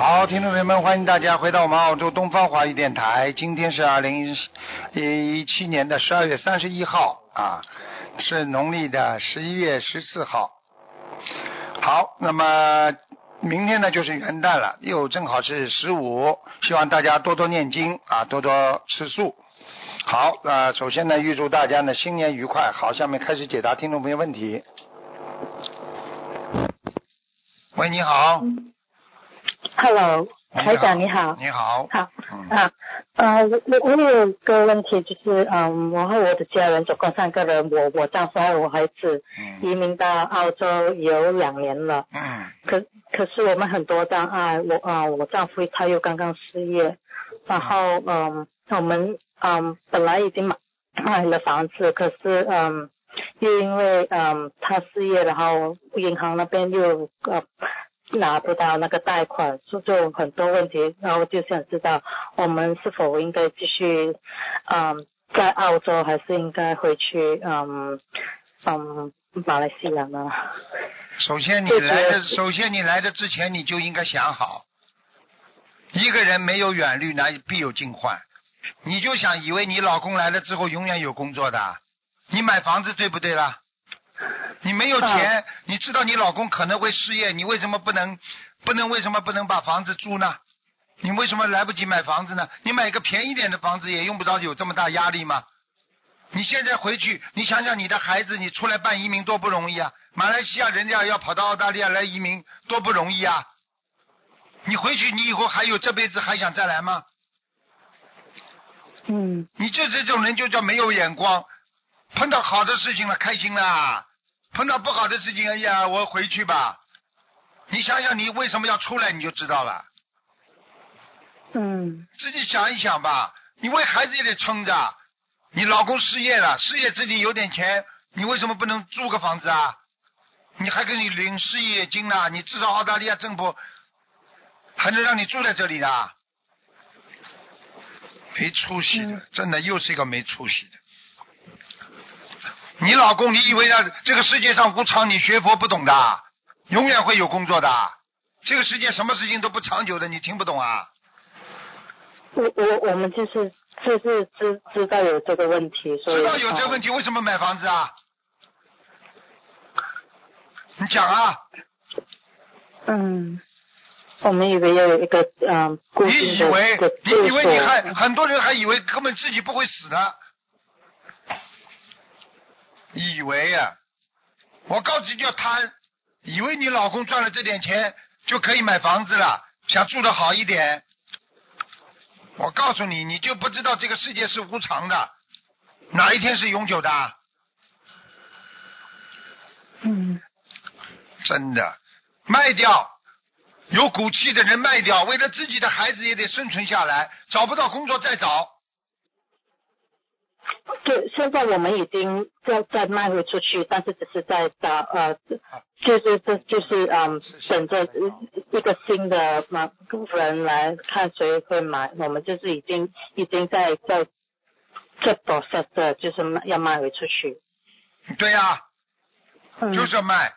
好，听众朋友们，欢迎大家回到我们澳洲东方华语电台。今天是二零一七年的十二月三十一号啊，是农历的十一月十四号。好，那么明天呢就是元旦了，又正好是十五，希望大家多多念经啊，多多吃素。好，呃，首先呢，预祝大家呢新年愉快。好，下面开始解答听众朋友问题。喂，你好。Hello，台长你好。你好。好嗯啊，呃，我我我有个问题，就是嗯，我和我的家人总共三个人，我我丈夫还有我孩子嗯移民到澳洲有两年了，嗯可可是我们很多障碍，我啊、我丈夫他又刚刚失业，然后嗯，我们嗯本来已经买 买了房子，可是嗯又因为嗯他失业，然后银行那边又呃拿不到那个贷款，就就很多问题，然后就想知道我们是否应该继续嗯在澳洲，还是应该回去嗯嗯马来西亚呢？首先你来的，首先你来的之前你就应该想好，一个人没有远虑，哪必有近患。你就想以为你老公来了之后永远有工作的，你买房子对不对啦？你没有钱，你知道你老公可能会失业，你为什么不能不能为什么不能把房子租呢？你为什么来不及买房子呢？你买个便宜点的房子也用不着有这么大压力吗？你现在回去，你想想你的孩子，你出来办移民多不容易啊！马来西亚人家要跑到澳大利亚来移民，多不容易啊！你回去，你以后还有这辈子还想再来吗？嗯你就这种人就叫没有眼光，碰到好的事情了开心啦，碰到不好的事情，哎呀，我回去吧。你想想，你为什么要出来，你就知道了。嗯自己想一想吧，你为孩子也得撑着。你老公失业了，失业自己有点钱，你为什么不能租个房子啊？你还给你领失业金呢？你至少澳大利亚政府还能让你住在这里呢。没出息的，真的又是一个没出息的。你老公，你以为啊，这个世界上无常，你学佛不懂的，永远会有工作的。这个世界什么事情都不长久的，你听不懂啊？我我我们就是就是知知道有这个问题，所以知道有这个问题，为什么买房子啊？你讲啊！嗯，我们以为要有一个嗯固你以为你以为你还很多人还以为根本自己不会死呢？以为啊、我告诉你叫贪，以为你老公赚了这点钱就可以买房子了，想住的好一点。我告诉你，你就不知道这个世界是无常的，哪一天是永久的？嗯真的，卖掉，有骨气的人卖掉，为了自己的孩子也得生存下来，找不到工作再找。对，现在我们已经再再卖回出去，但是只是在找呃，就是这就是嗯，等着一个新的嘛人来看谁会买，我们就是已经已经在在这 process 的就是卖要卖回出去。对呀、嗯，就是要卖，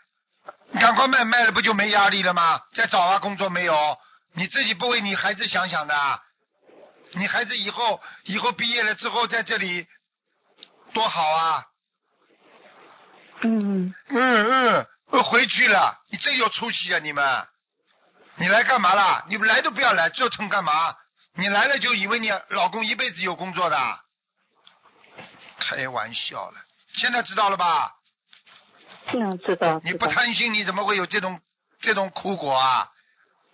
你赶快卖，卖了不就没压力了吗？再找啊，工作没有，你自己不为你孩子想想的，你孩子以后以后毕业了之后在这里多好啊！嗯嗯嗯，回去了，你真有出息啊！你们，你来干嘛啦？你们来都不要来，折腾干嘛？你来了就以为你老公一辈子有工作的？开玩笑了，现在知道了吧？嗯，知道。你不贪心，你怎么会有这种这种苦果啊？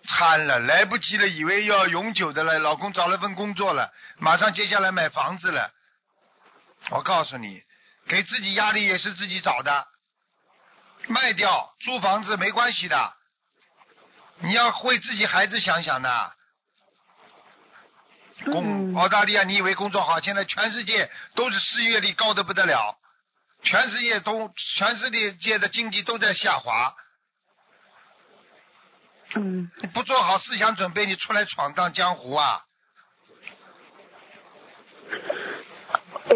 惨了，来不及了，以为要永久的了，老公找了份工作了，马上接下来买房子了。我告诉你，给自己压力也是自己找的，卖掉租房子没关系的，你要为自己孩子想想的。工嗯澳大利亚，你以为工作好？现在全世界都是失业率高的不得了，全世界都全世界界的经济都在下滑，嗯你不做好思想准备，你出来闯荡江湖啊！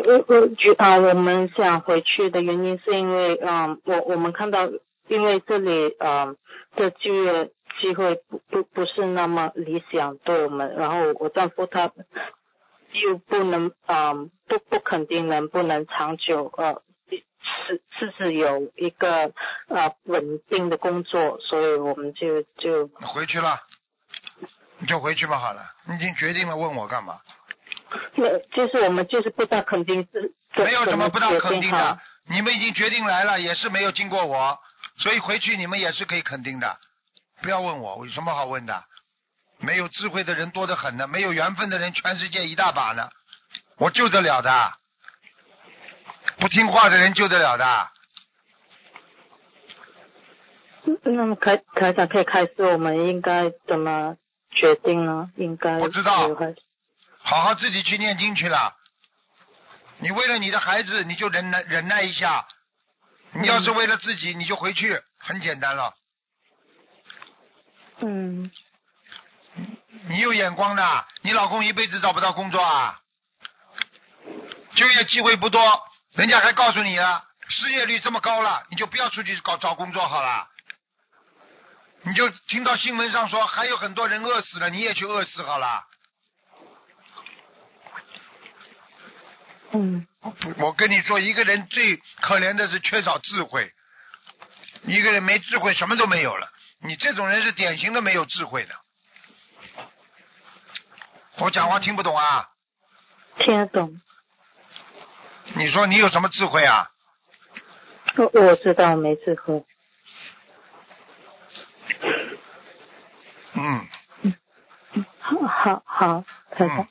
我我觉啊，我们想回去的原因是因为，嗯，我我们看到，因为这里，嗯，的就业机会不不不是那么理想对我们，然后我丈夫他又不能，嗯，不不肯定能不能长久，呃，是是是有一个呃稳定的工作，所以我们就就回去了，你就回去吧，好了，你已经决定了，问我干嘛？那就是我们就是不大肯定是没有什么不大决肯定的，你们已经决定来了，也是没有经过我，所以回去你们也是可以肯定的。不要问我，有什么好问的？没有智慧的人多得很呢，没有缘分的人全世界一大把呢，我救得了的。不听话的人救得了的。那么台台长可以开始，我们应该怎么决定呢？应该我知道好好自己去念经去了。你为了你的孩子，你就忍耐忍耐一下。你要是为了自己，你就回去，很简单了。嗯你有眼光的，你老公一辈子找不到工作啊，就业机会不多，人家还告诉你了，失业率这么高了，你就不要出去搞找工作好了。你就听到新闻上说还有很多人饿死了，你也去饿死好了。嗯我跟你说，一个人最可怜的是缺少智慧，一个人没智慧，什么都没有了。你这种人是典型的没有智慧的。我讲话听不懂啊？听得懂。你说你有什么智慧啊？我我知道没智慧。嗯，好好好，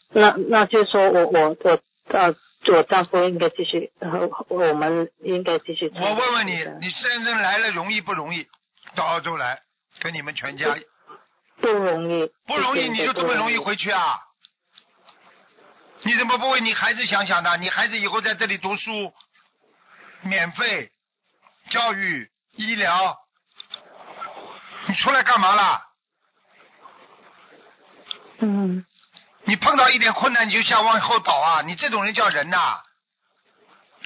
那那就说我我我呃，我丈夫应该继续，呃，我们应该继续。我问问你，你深圳来了容易不容易？到澳洲来，跟你们全家不容易。不容易，你就这么容易回去啊？你怎么不为你孩子想想呢？你孩子以后在这里读书，免费教育、医疗，你出来干嘛啦？嗯你碰到一点困难你就想往后倒啊？你这种人叫人呐、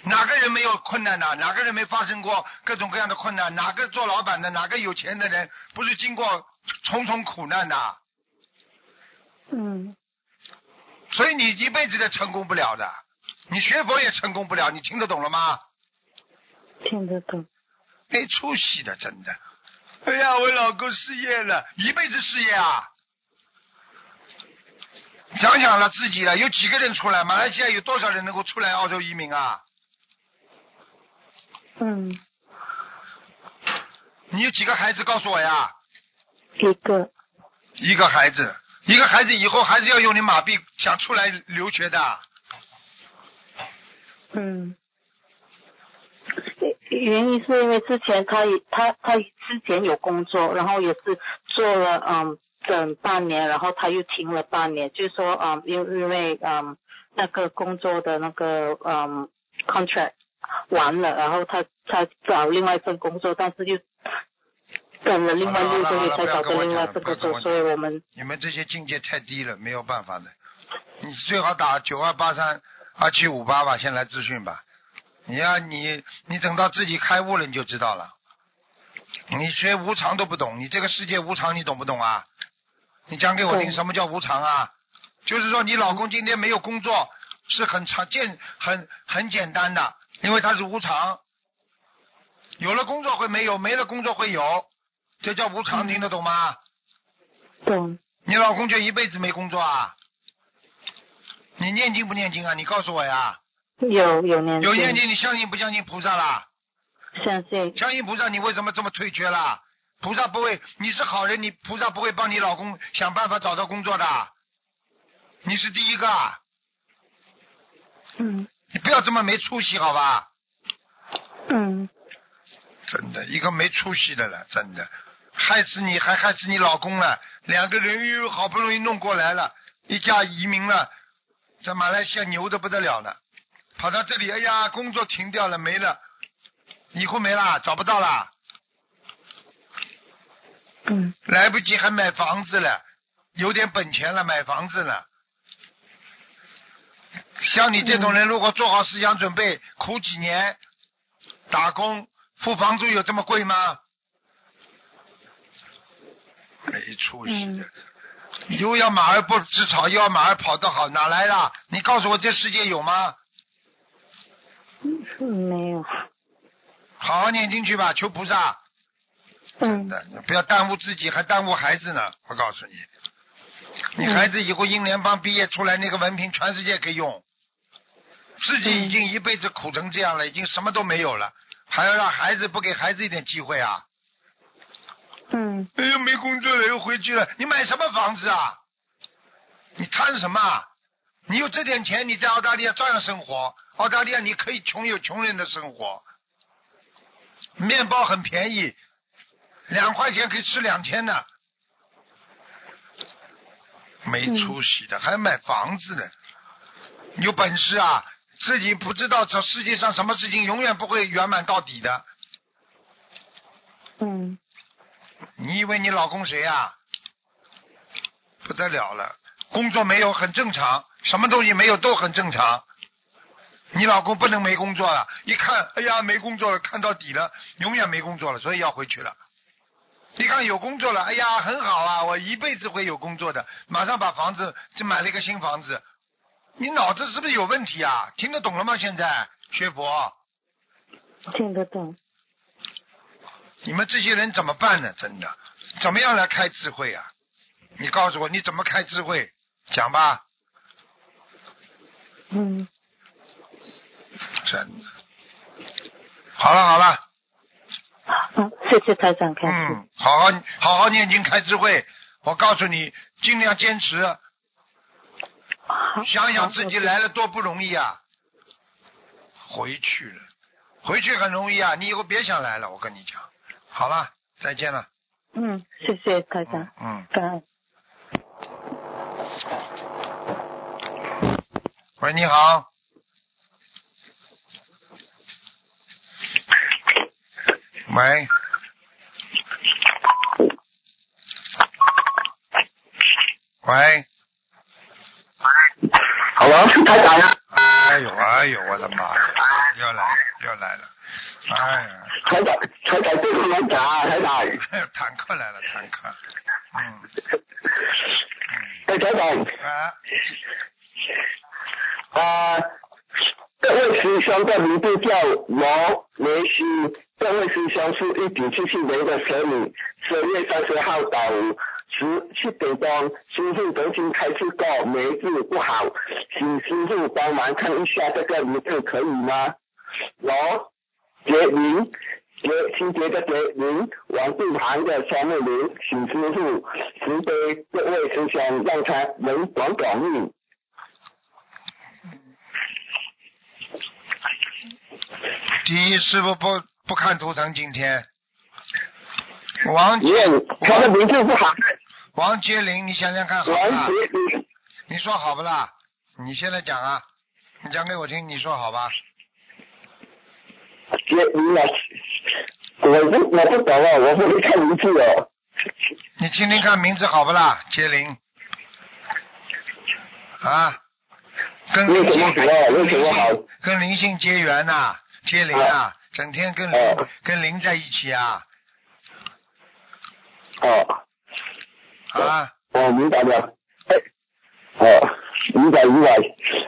哪个人没有困难呐、哪个人没发生过各种各样的困难？哪个做老板的？哪个有钱的人不是经过重重苦难呐、嗯所以你一辈子都成功不了的，你学佛也成功不了。你听得懂了吗？听得懂。没出息的，真的。哎呀，我老公失业了，一辈子失业啊！想想了自己了，有几个人出来？马来西亚有多少人能够出来澳洲移民啊？嗯，你有几个孩子？告诉我呀。一个。一个孩子，一个孩子以后还是要用你马币想出来留学的。嗯。原因是因为之前他他他之前有工作，然后也是做了嗯整半年，然后他又停了半年，就是说嗯因因为嗯那个工作的那个嗯 contract 完了，然后他他找另外一份工作，但是又等了另外六个月才找到另外一份工作，所以我们你们这些境界太低了，没有办法的。你最好打九二八三二七五八吧，先来咨询吧。你要你你等到自己开悟了，你就知道了。你学无常都不懂，你这个世界无常你懂不懂啊？你讲给我听，什么叫无常啊？就是说你老公今天没有工作，是很常见、很很简单的，因为他是无常。有了工作会没有，没了工作会有，这叫无常，嗯听得懂吗？懂你老公就一辈子没工作啊？你念经不念经啊？你告诉我呀。有有念有念经，你相信不相信菩萨啦？相信相信菩萨，你为什么这么退却啦？菩萨不会，你是好人，你菩萨不会帮你老公想办法找到工作的。你是第一个，嗯你不要这么没出息，好吧？嗯真的，一个没出息的了，真的，害死你，还害死你老公了。两个人又好不容易弄过来了，一家移民了，在马来西亚牛的不得了了，跑到这里，哎呀，工作停掉了，没了，以后没了，找不到了，嗯来不及还买房子了，有点本钱了，买房子了。像你这种人，如果做好思想准备，苦几年，打工付房租有这么贵吗？没出息的，又要马儿不吃草，又要马儿跑得好，哪来的？你告诉我，这世界有吗？嗯，没有。好好念经去吧，求菩萨。嗯的，不要耽误自己，还耽误孩子呢。我告诉你，你孩子以后英联邦毕业出来，那个文凭全世界可以用，自己已经一辈子苦成这样了，已经什么都没有了，还要让孩子不给孩子一点机会啊？嗯哎呦，没工作了又回去了，你买什么房子啊？你贪什么啊？你有这点钱，你在澳大利亚照样生活。澳大利亚你可以穷有穷人的生活，面包很便宜，两块钱可以吃两天呢。没出息的，还买房子呢？有本事啊！自己不知道这世界上什么事情永远不会圆满到底的。嗯你以为你老公谁啊、不得了了，工作没有很正常，什么东西没有都很正常。你老公不能没工作了，一看，哎呀，没工作了，看到底了，永远没工作了，所以要回去了。一看有工作了，哎呀，很好啊，我一辈子会有工作的，马上把房子就买了一个新房子。你脑子是不是有问题啊？听得懂了吗？现在学佛，听得懂。你们这些人怎么办呢？真的，怎么样来开智慧啊？你告诉我，你怎么开智慧？讲吧，嗯真的。好了好了，好，谢谢台长开始。嗯，好好好好念经开智慧。我告诉你，尽量坚持，好想想自己来了多不容易啊！回去了，回去很容易啊！你以后别想来了，我跟你讲。好了，再见了。嗯，谢谢台长嗯，嗯。感恩。喂，你好。喂。喂。好了，是台长呀，哎呦哎呦，我的妈呀！又来了又来了，哎呀，台长，台长对不能讲啊，台长。坦克来了坦克，嗯哎，台长，啊，啊，这位师兄的名字叫罗梅西，这位师兄是一九七七年的蛇女，十二月三十号下午十七点钟，师傅曾经开示过梅字不好，请师傅帮忙看一下这个名字可以吗？罗杰林。杰清洁的杰林，王字旁的双木林，请师傅慈悲这位师兄，让他能短短命。第一师傅不不看图腾，今天王杰他的名字不好，王杰林，你想想看好不啦？你说好不啦？你现在讲啊，你讲给我听，你说好吧？杰林啊，我不我不懂了，我不会看名字哦。你听听看名字好不啦？杰林啊，跟灵性为什么好跟灵性结缘呐、接灵啊，整天跟灵、哦跟灵在一起啊哦，啊！哦明白了。哎，哦，明白明白。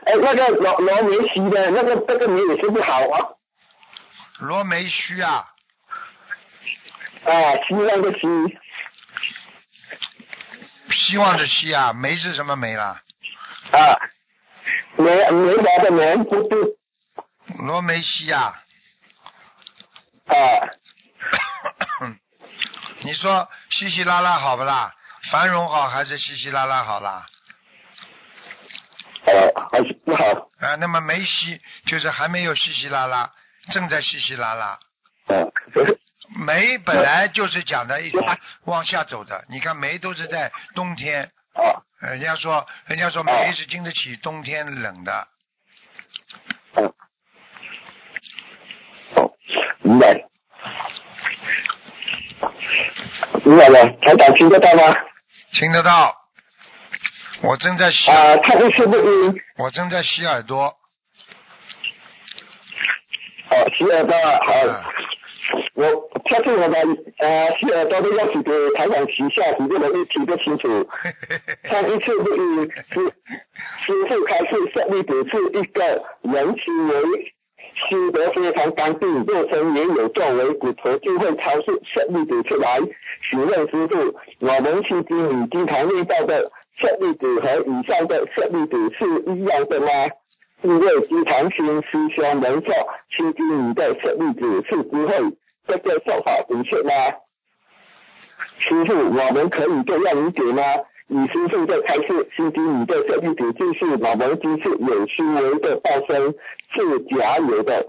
哎，那个罗罗梅西的那个这个名也是不好啊。罗梅须啊，啊，希望的希，希望的希啊，梅是什么梅啦？啊，梅梅花的梅不是罗梅西啊，啊。你说稀稀拉拉好不啦？繁荣好还是稀稀拉拉好啦？哦，还是不好。啊，那么梅西就是还没有稀稀拉拉，正在稀稀拉拉。嗯，梅本来就是讲的一种往下走的，你看梅都是在冬天，啊，呃人家说人家说梅是经得起冬天冷的，嗯，哦，明白。明白了，台长听得到吗？听得到。我正在吸，啊，他一次录音，我正在吸耳朵。哦，洗耳朵好。啊我跳出我们呃洗耳朵的要求给台长提一下，你不能一提不清楚。上一次录音师师傅开始设立只是一个人行为修得非常干净，肉身也有作为，骨头就会超出设立子出来。请问师傅，我们心经里经常念到的舍利子和以上的舍利子是一样的吗？因为经常听师兄们说，心经里的舍利子是智慧，这个说法正确吗？师傅，我们可以这样理解吗？以师傅的开示，心经里的舍利子就是我们只是有修为的报身，是假有的，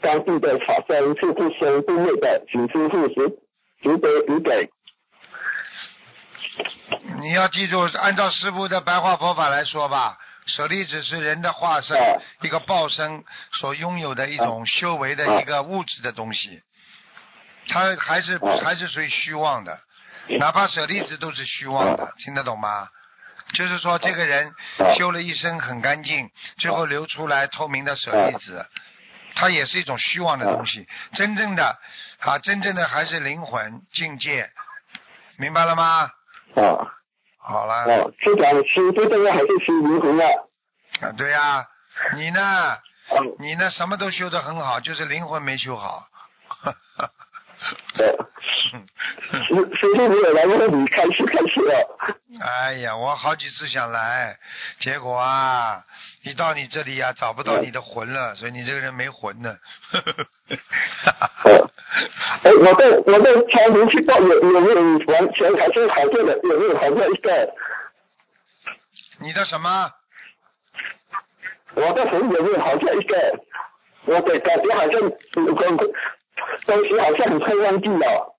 干净的法身是不生不灭的，请师傅值值得理解。你要记住，按照师傅的白话佛法来说吧，舍利子是人的化身啊，一个报身所拥有的一种修为的一个物质的东西，它还是啊。还是属于虚妄的，哪怕舍利子都是虚妄的，听得懂吗？就是说，这个人修了一身很干净，最后流出来透明的舍利子，它也是一种虚妄的东西。真正的啊，真正的还是灵魂境界，明白了吗？啊好了。哦，是讲修最重要还是修灵魂的？啊，对呀、你呢？嗯，你呢？什么都修得很好，就是灵魂没修好。对。师师傅没有来问你开始开始了。哎呀，我好几次想来，结果啊，一到你这里呀、找不到你的魂了，所以你这个人没魂呢。呃，哎，我在我在超灵气报有有没有完全还是好做的？有没有好做一个？你的什么？我的魂有没有好做一个？我的感觉好像 东西好像很快忘记了。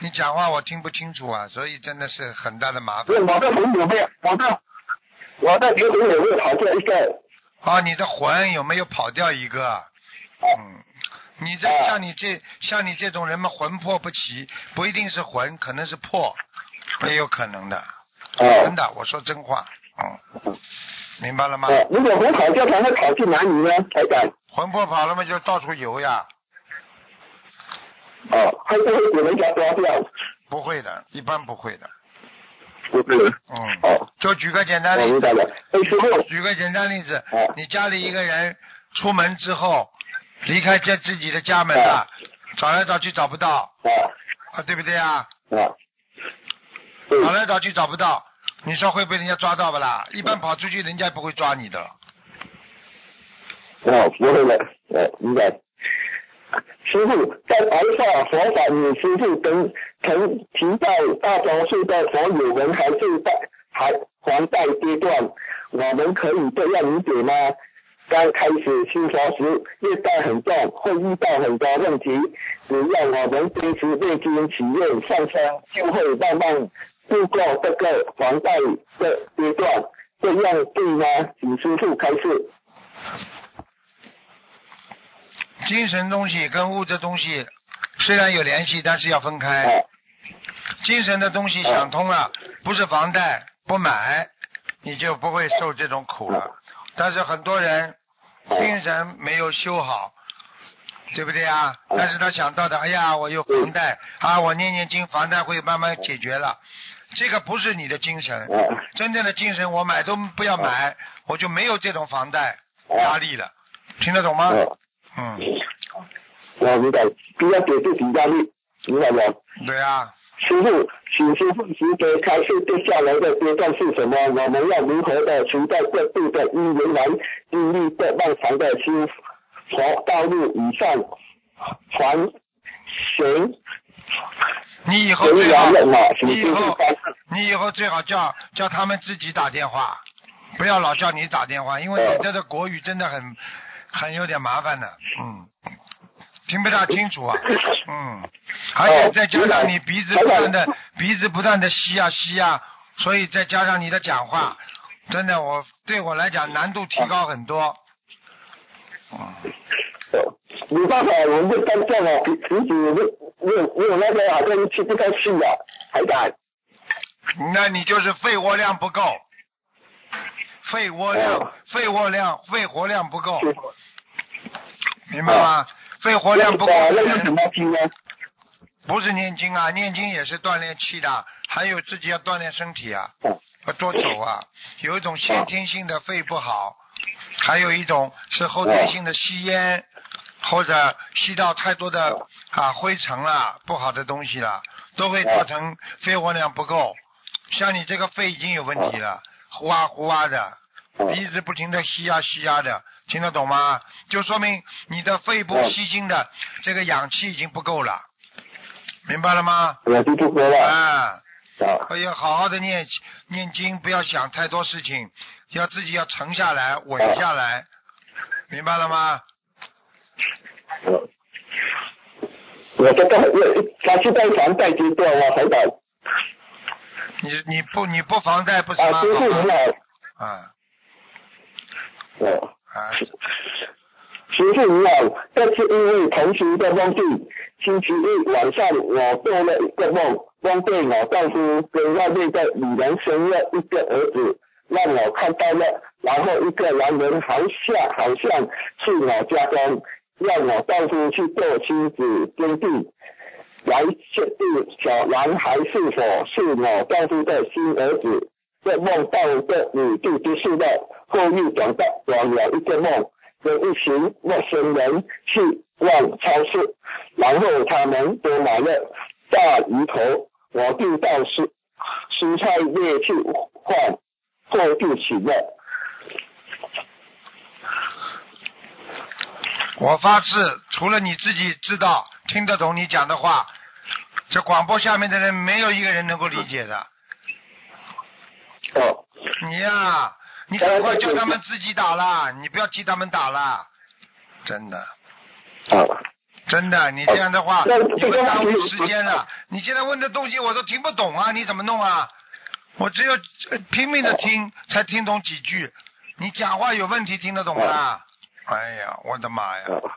你讲话我听不清楚啊，所以真的是很大的麻烦，。我的魂有没有？我的我的灵魂有没有跑掉一个？啊，你的魂有没有跑掉一个？嗯，你这啊像你这像你这种人嘛，魂魄不齐，不一定是魂，可能是魄，也有可能的。哦真的，我说真话，嗯，明白了吗？哦，如果魂跑掉，它会跑去哪里呢？台长？魂魄跑了嘛，就到处游呀。哦，会不会给人家抓掉？不会的，一般不会的。不会。嗯，哦，就举个简单例子。举个简单例子哦，你家里一个人出门之后，离开这自己的家门了，找来找去找不到，啊啊，对不对啊？啊。找来找去找不到，你说会被人家抓到不啦？一般跑出去，人家不会抓你的。哦，不会的，呃，明白。师傅，在白话佛法你，师傅曾曾提到大多数的佛友们还是在还还在阶段，我们可以这样理解吗？刚开始修佛时，业障很重，会遇到很多问题，只要我们坚持念经、祈愿、上升，就会慢慢度过这个房贷的阶段，这样对吗？请师傅开示。精神东西跟物质东西虽然有联系，但是要分开。哦精神的东西想通了，不是房贷不买，你就不会受这种苦了。但是很多人精神没有修好，对不对啊？但是他想到的，哎呀，我有房贷啊，我念念经，房贷会慢慢解决了。这个不是你的精神，哦真正的精神，我买都不要买，我就没有这种房贷压力了。听得懂吗？哦，嗯，我明白，不要给自己压力，明白吗？对啊，师傅，请师傅值得开示接下来的阶段是什么？我们要如何的存在各地的因缘来经历这漫长的修佛道路以上传行你以后人最好你以后。你以后最好叫叫他们自己打电话，不要老叫你打电话，因为你这个国语真的很很有点麻烦的，嗯，听不大清楚啊，嗯，而且再加上你鼻子不断的鼻子不断的吸啊吸啊，所以再加上你的讲话，真的我对我来讲难度提高很多，没办法，我们就单这样哦，平时没有没有那个好像吃不到气啊，还敢。那你就是肺活量不够，肺活量，肺活量，肺活量不够，明白吗？肺活量不够那是什，么经呢？不是念经啊，念经也是锻炼气的，还有自己要锻炼身体啊，要多走啊。有一种先天性的肺不好，还有一种是后天性的吸烟，或者吸到太多的啊灰尘啦、不好的东西啦，都会造成肺活量不够。像你这个肺已经有问题了，呼啊呼啊的，哦鼻子不停的吸呀吸呀的，听得懂吗？就说明你的肺部嗯吸进的这个氧气已经不够了，明白了吗？我就不说了啊，啊要好好的念念经，不要想太多事情，要自己要沉下来，稳下来，明白了吗？我我这个我他是在房贷阶段啊，台长。你你不你不房贷不是吗？你好，啊。哦。啊，师傅你好，这是因为同学的梦境，星期一晚上我做了一个梦，梦见我丈夫跟外面的女人生了一个儿子，让我看到了，然后一个男人好像好像去我家中，让我丈夫去做亲子鉴定，来确定小男孩是否是我丈夫的新儿子。这梦到这里就结束了，后又转到转了一个梦，跟一群陌生人去逛超市，然后他们都买了大鱼头，我就到蔬蔬菜店去换，后就起了。我发誓，除了你自己知道听得懂你讲的话，这广播下面的人没有一个人能够理解的。哦，你呀、你赶快叫他们自己打啦，你不要替他们打啦，真的。啊，真的，你这样的话，那你会耽误时间的。你现在问的东西我都听不懂啊，你怎么弄啊？我只有呃拼命的听，才听懂几句。你讲话有问题，听得懂啦？哎呀，我的妈呀！啊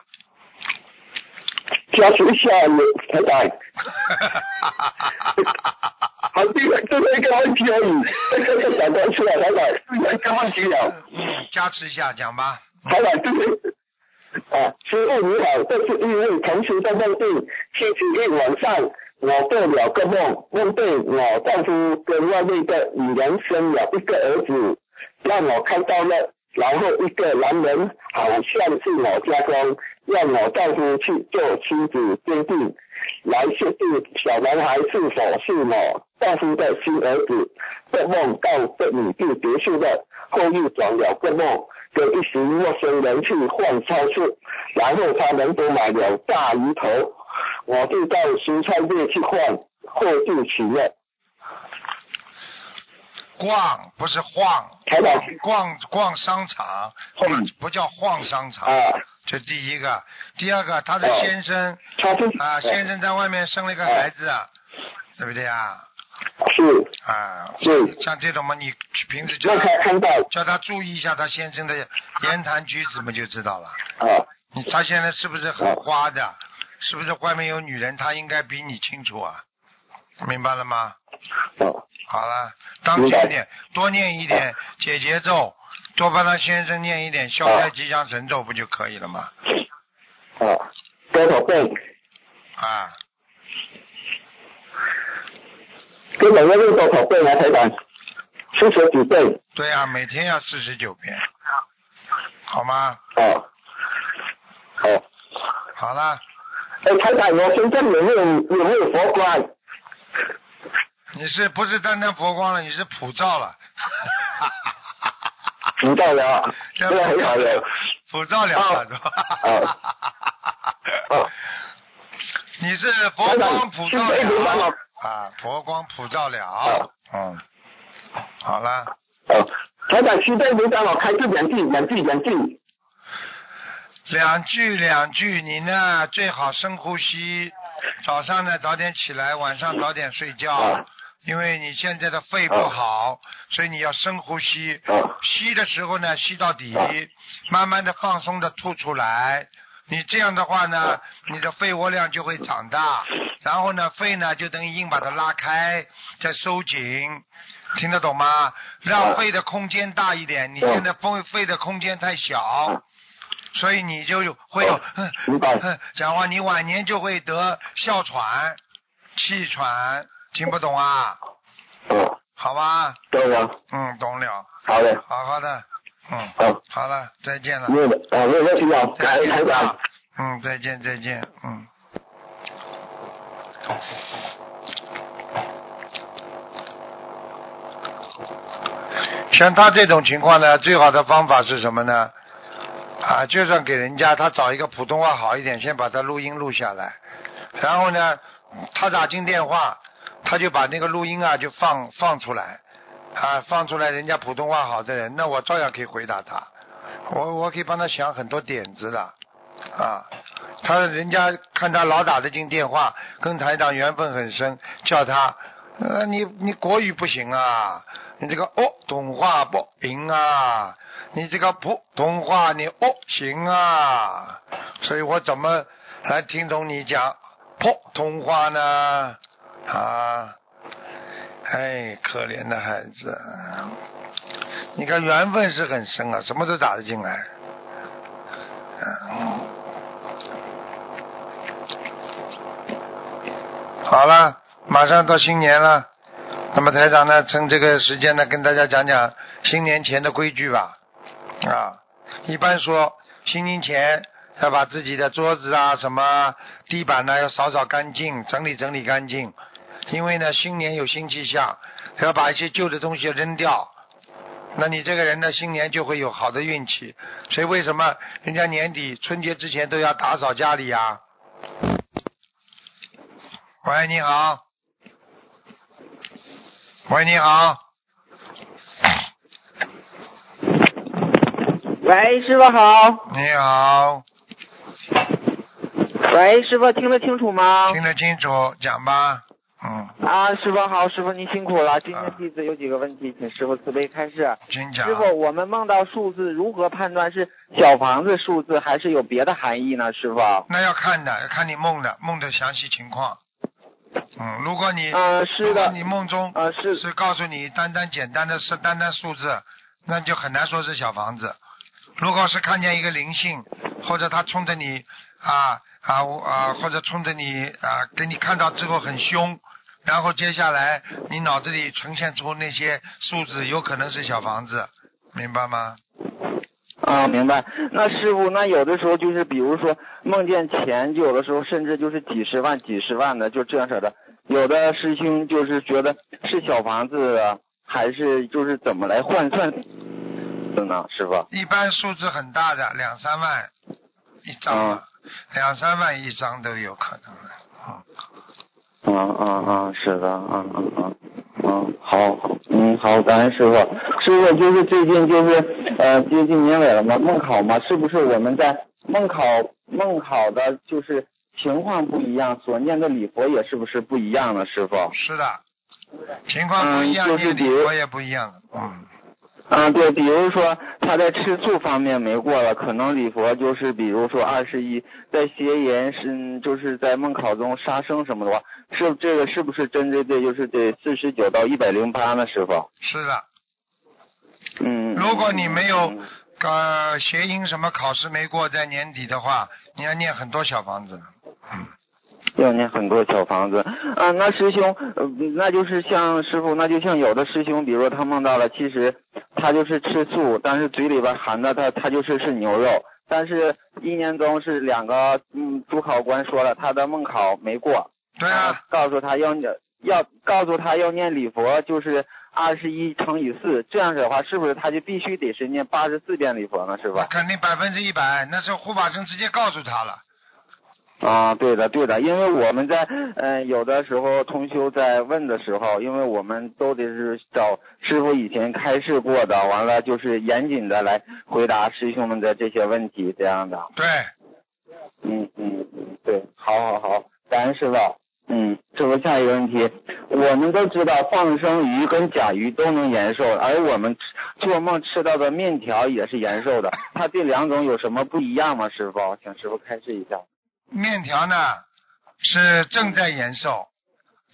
加持一下你台长。好，这个这是一个问题而已，这个就讲得出来，台长，是一个问题了。嗯，加持一下，讲吧。台长，这是啊，师傅你好，这是因为同学的梦境，星期一晚上我做了个梦，梦见我丈夫跟外面的女人生了一个儿子，让我看到了，然后一个男人好像是我家中，让我丈夫去做亲子鉴定，来确定小男孩是否是我丈夫的新儿子。这梦到这里就结束了，后又转了个梦，跟一群陌生人去换超市，然后他们都买了大鱼头，我就到蔬菜店去换，后就起了。逛不是晃，台长逛逛商场，不不叫晃商场。啊，这第一个，第二个，他的哦先生他是啊，先生在外面生了一个孩子，啊，对不对啊？是啊，是像这种嘛，你平时叫他他看到叫他注意一下他先生的言谈举止嘛，就知道了。啊你他现在是不是很花的？是不是外面有女人？他应该比你清楚啊，明白了吗？哦好了，当心一点，多念一点解结咒，多帮他先生念一点消灾吉祥神咒，不就可以了吗？啊，多少遍？啊，根本要用多少遍来，台长？四十九遍对啊，每天要四十九遍，好吗？啊。哦，好啦，哎，台长，我身上有没有有没有佛光？你是不是单单佛光了？你是普照了。普照了啊，这个很好的。普照了了是吧？啊啊你是佛光普照啊，佛光普照了，嗯，好了，哦，台长，现在领导我开这两句，两句，两句。两句两句，你呢最好深呼吸，早上呢早点起来，晚上早点睡觉。啊，因为你现在的肺不好，所以你要深呼吸。啊。吸的时候呢，吸到底啊，慢慢的放松的吐出来，你这样的话呢，你的肺活量就会长大，然后呢，肺呢就等于硬把它拉开，再收紧，听得懂吗？让肺的空间大一点。你现在肺肺的空间太小，所以你就有会有哼明白。讲话，你晚年就会得哮喘、气喘，听不懂啊？哦，好吧，对了，嗯，懂了，好嘞，好好的，嗯，好，好了，再见了。没有的，啊，没有问题啊，感再恩台见啊长。！嗯，再见再见，嗯。像他这种情况呢，最好的方法是什么呢？啊，就算给人家他找一个普通话好一点，先把他录音录下来，然后呢，他打进电话，他就把那个录音啊就放放出来，啊，放出来，人家普通话好的人，那我照样可以回答他，我我可以帮他想很多点子的，啊，他人家看他老打得进电话，跟台长缘分很深，叫他，呃，你你国语不行啊，你这个哦通话不行啊，你这个普通话你哦行啊，所以我怎么来听懂你讲普通话呢？啊，哎，可怜的孩子，你看缘分是很深啊，什么都打得进来。好了，马上到新年了，那么台长呢，趁这个时间呢，跟大家讲讲新年前的规矩吧。啊，一般说新年前要把自己的桌子啊、什么地板呢要扫扫干净，整理整理干净，因为呢新年有新气象，要把一些旧的东西扔掉。那你这个人呢，新年就会有好的运气。所以为什么人家年底春节之前都要打扫家里呀、喂，你好。喂，你好。喂，师傅好。你好，喂，师傅听得清楚吗？听得清楚，讲吧。嗯，啊，师傅好，师傅您辛苦了。今啊天弟子有几个问题，请师傅慈悲开示。请讲。师傅，我们梦到数字如何判断是小房子数字还是有别的含义呢？师傅？那要看的，要看你梦的梦的详细情况。嗯，如果你呃、是的。你梦中呃，是是告诉你单单简单的是单单数字，那就很难说是小房子。如果是看见一个灵性，或者他冲着你啊啊，或者冲着你啊，给你看到之后很凶，然后接下来你脑子里呈现出那些数字，有可能是小房子，明白吗？啊，明白。那师傅，那有的时候就是，比如说梦见钱，有的时候甚至就是几十万、几十万的，就这样式的。有的师兄就是觉得是小房子，还是就是怎么来换算的呢？师傅？一般数字很大的，两三万一张嘛，两三万一张都有可能的。嗯嗯嗯嗯，是的，嗯嗯嗯嗯，好，嗯好，感恩师傅。师傅就是最近就是呃接近年尾了嘛，梦考嘛，是不是我们在梦考梦考的就是情况不一样，所念的礼佛也是不是不一样呢？师傅？是的，情况不一样，嗯就是礼佛也不一样的。嗯，嗯，对，比如说他在吃素方面没过了，可能礼佛就是比如说二十一，在邪淫是嗯就是在梦考中杀生什么的话，是这个是不是针对的就是得四十九到一百零八呢？师傅？是的。嗯。如果你没有嗯呃邪淫什么考试没过，在年底的话，你要念很多小房子。嗯，要念很多小房子啊，那师兄，呃，那就是像师傅，那就像有的师兄，比如说他梦到了，其实他就是吃素，但是嘴里边含的他他就是是牛肉，但是一年中是两个嗯主考官说了，他的梦考没过，对啊，告诉他要念要告诉他要念礼佛，就是二十一乘以四，这样子的话，是不是他就必须得是念八十四遍礼佛呢？是吧？肯定百分之一百，那是护法神直接告诉他了。啊，对的，对的，因为我们在呃有的时候同修在问的时候，因为我们都得是找师傅以前开示过的，完了就是严谨的来回答师兄们的这些问题，这样的。对，嗯嗯嗯，对，好好好，感恩师傅。嗯，这个，下一个问题，我们都知道放生鱼跟甲鱼都能延寿，而我们吃做梦吃到的面条也是延寿的，它这两种有什么不一样吗？师傅，请师傅开示一下。面条呢是正在延寿，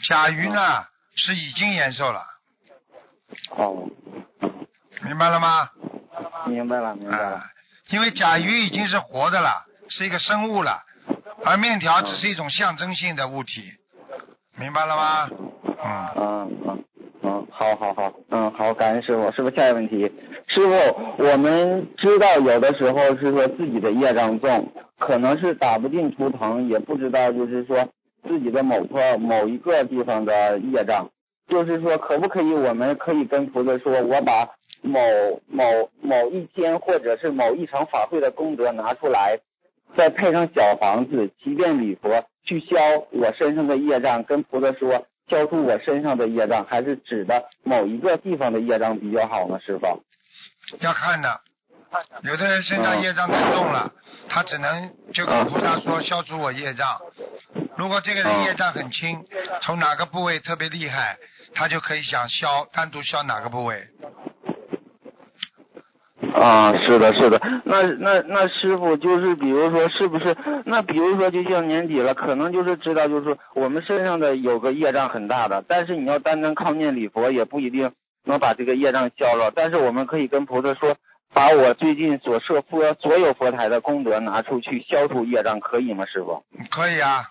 甲鱼呢是已经延寿了，哦，明白了吗？明白了，明白了啊。，因为甲鱼已经是活的了，是一个生物了，而面条只是一种象征性的物体，明白了吗？嗯，嗯嗯嗯，好好好，嗯好，感恩师傅。师傅，下一个问题，师傅，我们知道有的时候是说自己的业障重，可能是打不进图腾，也不知道就是说自己的某个某一个地方的业障，就是说可不可以我们可以跟菩萨说，我把某某某一天或者是某一场法会的功德拿出来，再配上小房子，祈愿礼佛，去消我身上的业障，跟菩萨说消除我身上的业障，还是指的某一个地方的业障比较好呢？师傅？要看的。有的人身上业障太重了，他只能就跟菩萨说消除我业障。如果这个人业障很轻，从哪个部位特别厉害，他就可以想消，单独消哪个部位。啊，是的，是的。那那那师傅就是比如说是不是？那比如说就像年底了，可能就是知道就是说我们身上的有个业障很大的，但是你要单单靠念礼佛也不一定能把这个业障消了。但是我们可以跟菩萨说，把我最近所设佛所有佛台的功德拿出去消除业障，可以吗，师傅？可以啊，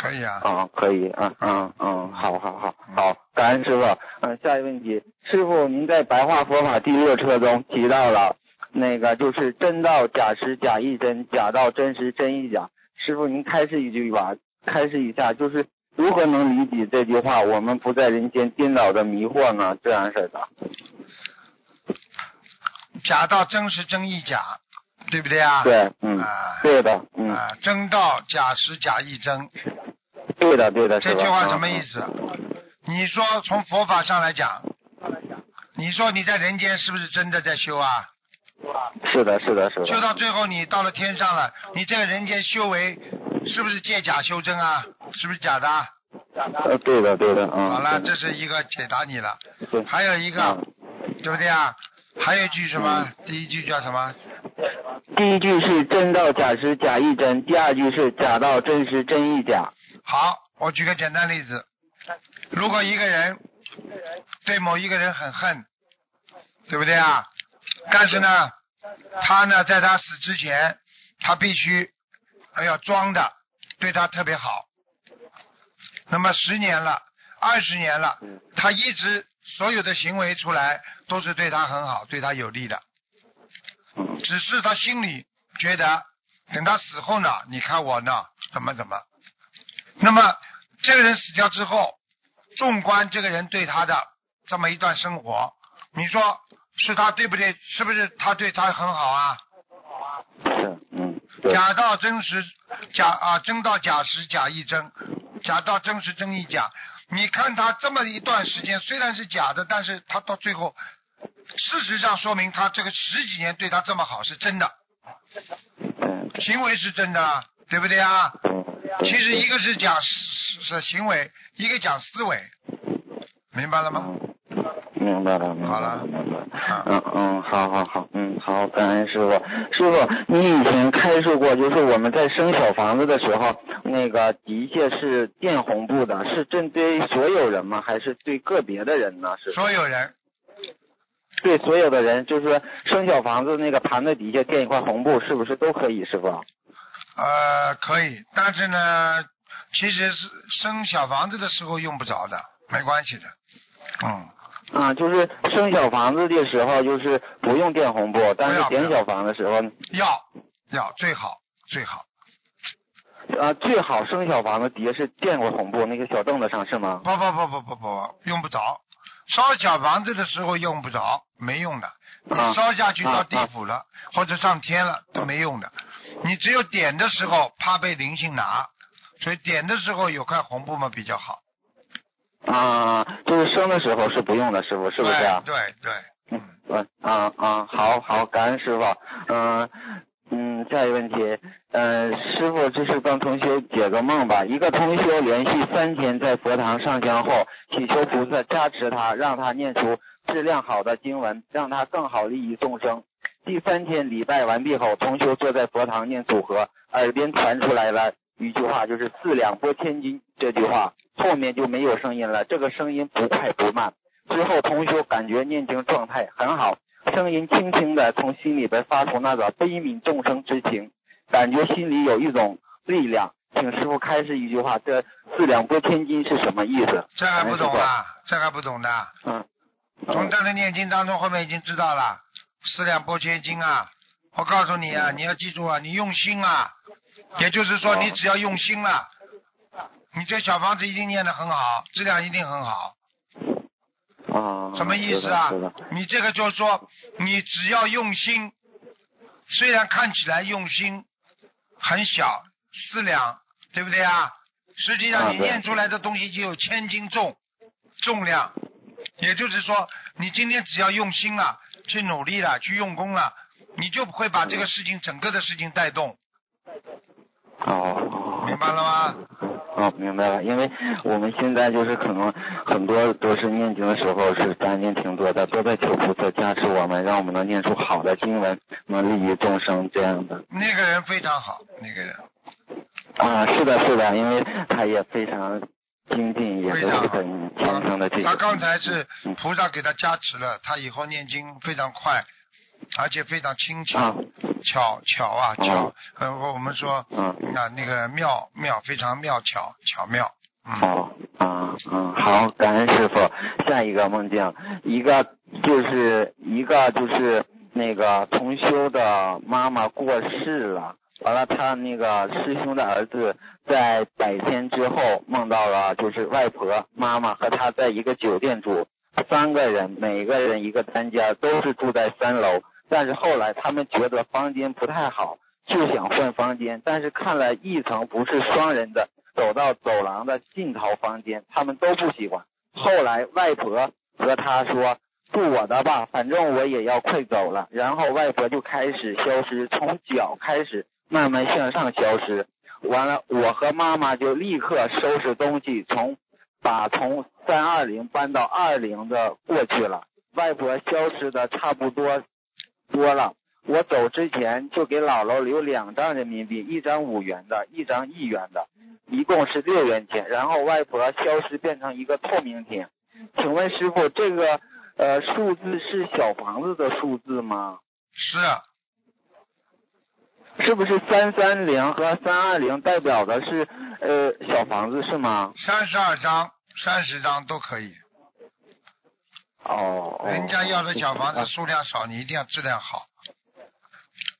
可以啊。嗯，可以，啊，嗯嗯，好好好好，感恩师傅。嗯，下一个问题，师傅您在白话佛法第六册中提到了那个就是真道假实假亦真，假道真实真亦假。师傅您开示一句吧，开示一下，就是如何能理解这句话？我们不在人间颠倒的迷惑呢？这样式的。假道真实真亦假，对不对啊？。对，嗯，啊。对的，嗯，啊，真道假实假亦真，对的，对的，这。句话什么意嗯？思？你说从佛法上来讲，你说你在人间是不是真的在修啊？是的，是的，是的。修到最后你到了天上了，你这个人间修为是不是借假修真啊？是不是假的啊？呃，对的，对的，嗯。好了，这是一个解答你了。对还有一个，嗯对不对啊？还有一句什么？第一句叫什么？第一句是真道假实假亦真，第二句是假道真实真亦假。好，我举个简单例子，如果一个人对某一个人很恨，对不对啊？但是呢，他呢在他死之前，他必须哎要装的对他特别好。那么十年了，二十年了，他一直所有的行为出来都是对他很好，对他有利的。嗯只是他心里觉得，等他死后呢，你看我呢，怎么怎么。那么这个人死掉之后，纵观这个人对他的这么一段生活，你说是他对不对？是不是他对他很好啊？是，嗯，假道真实，假啊真到假实，假亦真，假到真实真亦假。你看他这么一段时间，虽然是假的，但是他到最后，事实上说明他这个十几年对他这么好是真的，嗯，行为是真的啊，对不对啊？嗯，其实一个是讲是是行为，一个讲思维，明白了吗？嗯，明白了，明白好了明白了。啊嗯嗯，好好好，嗯好，感恩师傅。师傅，你以前开示过，就是我们在生小房子的时候，那个的确是垫红布的，是针对所有人吗？还是对个别的人呢？是所有人对所有的人，就是说生小房子那个盘子底下垫一块红布，是不是都可以？师傅？呃可以，但是呢，其实是生小房子的时候用不着的，没关系的。嗯，啊，就是生小房子的时候，就是不用垫红布，但是点小房的时候，要要最好最好，啊，最好生小房子底下是垫过红布，那个小凳子上是吗？不不不不不不，用不着。烧小房子的时候用不着，没用的。烧下去到啊地府了，或者上天了都没用的。你只有点的时候怕被灵性拿，所以点的时候有块红布嘛比较好。啊，就是生的时候是不用的，师傅是不是啊？对对对，嗯，嗯啊啊，好好，感恩师傅。嗯、嗯，下一个问题，呃，师傅，这是帮同学解个梦吧。一个同学连续三天在佛堂上香后，祈求菩萨加持他，让他念出质量好的经文，让他更好利益众生。第三天礼拜完毕后，同学坐在佛堂念组合，耳边传出来了一句话，就是“四两拨千斤”这句话，后面就没有声音了。这个声音不快不慢。之后，同修感觉念经状态很好。声音轻轻的从心里边发出那个悲悯众生之情，感觉心里有一种力量。请师傅开示一句话：这四两拨千斤是什么意思？这还不懂啊？这还不懂的？嗯。从他的念经当中，后面已经知道了，四两拨千斤啊！我告诉你啊，你要记住啊，你用心啊，也就是说，你只要用心了，你这小房子一定念得很好，质量一定很好。啊，什么意思啊？你这个就是说，你只要用心，虽然看起来用心很小，四两，对不对啊？实际上你念出来的东西就有千斤重重量，也就是说，你今天只要用心了，去努力了，去用功了，你就会把这个事情整个的事情带动。哦，明白了吗？哦，明白了，因为我们现在就是可能很多都是念经的时候是杂念挺多的，都在求菩萨加持我们，让我们能念出好的经文，能利益众生这样的。那个人非常好，那个人。啊，是的，是的，因为他也非常精进，也都是很虔诚的这他刚才是菩萨给他加持了，他以后念经非常快。而且非常轻巧，巧巧啊巧，呃我们说，那那个妙妙非常妙巧巧妙。好啊嗯好，感恩师傅。下一个梦境，一个就是一个就是那个同修的妈妈过世了，完了他那个师兄的儿子在百天之后梦到了，就是外婆妈妈和他在一个酒店住，三个人每个人一个单间，都是住在三楼。但是后来他们觉得房间不太好，就想换房间。但是看了一层不是双人的，走到走廊的尽头房间，他们都不喜欢。后来外婆和他说：“住我的吧，反正我也要快走了。”然后外婆就开始消失，从脚开始慢慢向上消失。完了，我和妈妈就立刻收拾东西，从把从三二零搬到二零的过去了。外婆消失的差不多。多了，我走之前就给姥姥留两张人民币，一张五元的，一张一元的，一共是六元钱。然后外婆消失变成一个透明体。请问师傅，这个呃数字是小房子的数字吗？是。是不是三三零和三二零代表的是呃小房子是吗？三十二张、三十张都可以。哦，人家要的小房子数量少，你一定要质量好。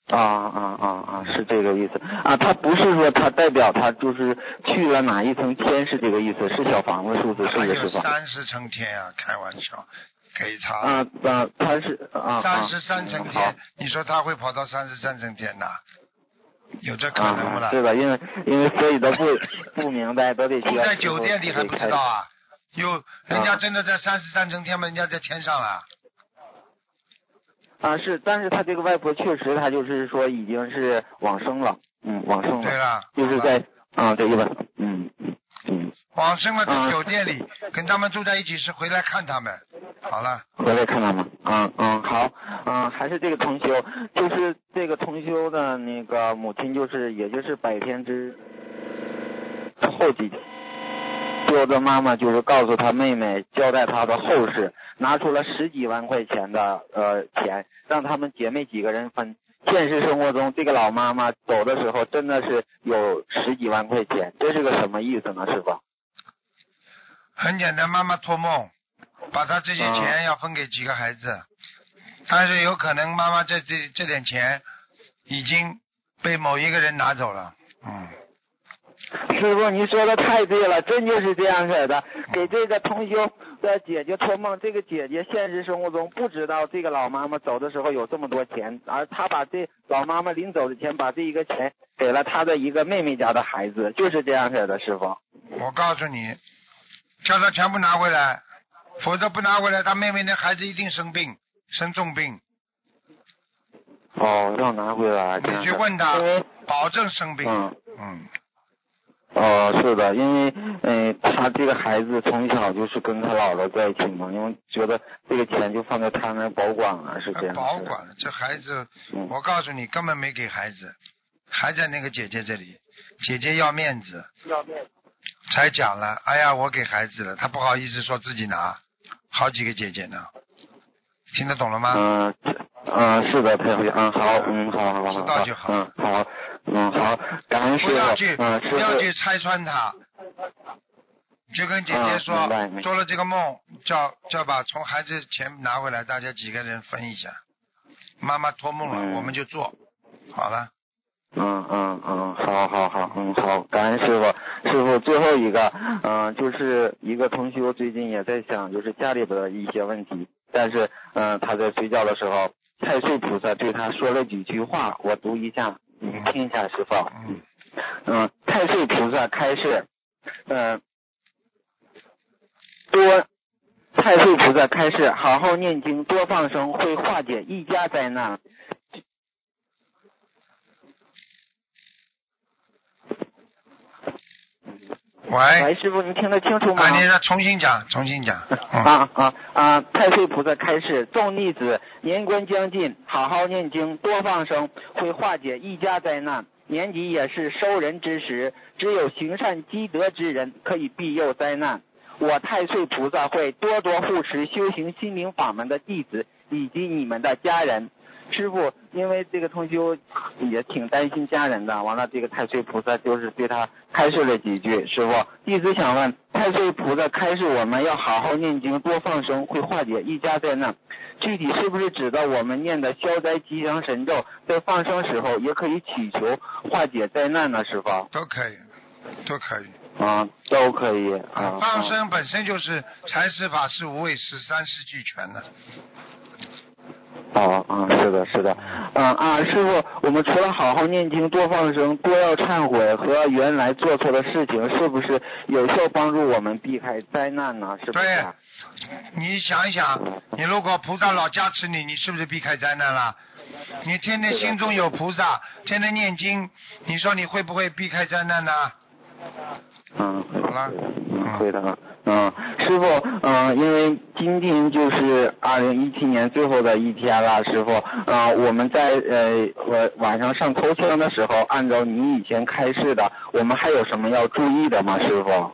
啊啊啊啊，是这个意思啊，他不是说他代表他就是去了哪一层天是这个意思，是小房子数字是不是？三十层天啊，开玩笑，给他。啊啊，他是啊。三十三层天，你说他会跑到三十三层天呐？有这可能不啦？对吧？因为因为所以都不不明白，都得住 在酒店里还不知道啊。有人家真的在三十三层天嘛？人家在天上了。啊，是，但是他这个外婆确实，他就是说已经是往生了，嗯，往生了。对了。就是在啊，对吧？嗯嗯。往生了，在酒店里跟他们住在一起，是回来看他们。好了。回来看他们。嗯嗯，好，嗯，还是这个同修，就是这个同修的那个母亲，就是也就是百天之后几天。说的妈妈就是告诉他妹妹，交代他的后事，拿出了十几万块钱的呃钱，让他们姐妹几个人分。现实生活中，这个老妈妈走的时候真的是有十几万块钱，这是个什么意思呢？师傅？很简单，妈妈托梦，把她这些钱要分给几个孩子，但是有可能妈妈这这这点钱已经被某一个人拿走了，嗯。师傅，你说的太对了，真就是这样式的。给这个同修的姐姐托梦，这个姐姐现实生活中不知道这个老妈妈走的时候有这么多钱，而她把这老妈妈临走的钱，把这一个钱给了她的一个妹妹家的孩子，就是这样式的。师傅，我告诉你，叫她全部拿回来，否则不拿回来，她妹妹那孩子一定生病，生重病。哦，要拿回来。你去问他保证生病。嗯。嗯，哦，是的，因为嗯、他这个孩子从小就是跟他姥姥在一起嘛，因为觉得这个钱就放在他那保管了，是这样。保管了，这孩子，嗯我告诉你，根本没给孩子，还在那个姐姐这里，姐姐要面子，要面才讲了，哎呀，我给孩子了，他不好意思说自己拿，好几个姐姐呢，听得懂了吗？嗯嗯，是的，太会，嗯好，嗯好好好，知道就好。嗯好，嗯好，感恩师不要去傅，嗯师不要去，拆穿他，就跟姐姐嗯说做了这个梦，叫叫把从孩子钱拿回来，大家几个人分一下。妈妈托梦了，嗯。我们就做，好了。嗯嗯嗯，好好好，嗯好，感恩师傅，师傅最后一个，嗯就是一个同学最近也在想，就是家里的一些问题，但是嗯他在睡觉的时候，太岁菩萨对他说了几句话，我读一下，你听一下师傅。嗯嗯，太岁菩萨开示，嗯，多太岁菩萨开示，好好念经，多放生，会化解一家灾难。喂，喂，师傅，你听得清楚吗？啊，你再重新讲，重新讲。嗯，啊啊啊！太岁菩萨开示，众弟子，年关将近，好好念经，多放生，会化解一家灾难。年底也是收人之时，只有行善积德之人可以庇佑灾难。我太岁菩萨会多多护持修行心灵法门的弟子以及你们的家人。师傅，因为这个同修也挺担心家人的，完了这个太岁菩萨就是对他开示了几句。师傅，弟子想问，太岁菩萨开示我们要好好念经，多放生，会化解一家灾难。具体是不是指的我们念的消灾吉祥神咒，在放生时候也可以祈求化解灾难呢？师傅？都可以，都可以。啊，都可以啊啊。，放生本身就是财施法施无畏施三施俱全的。哦，嗯，是的，是的，嗯啊，师傅，我们除了好好念经、多放生、多要忏悔和原来做错的事情，是不是有效帮助我们避开灾难呢？是不是？对你想一想，你如果菩萨老加持你，你是不是避开灾难了？你天天心中有菩萨，天天念经，你说你会不会避开灾难呢？嗯，好了嗯，会的，嗯，师傅，嗯，因为今天就是二零一七年最后的一天了，师傅，啊、我们在呃我晚上上头香的时候，按照你以前开示的，我们还有什么要注意的吗，师傅？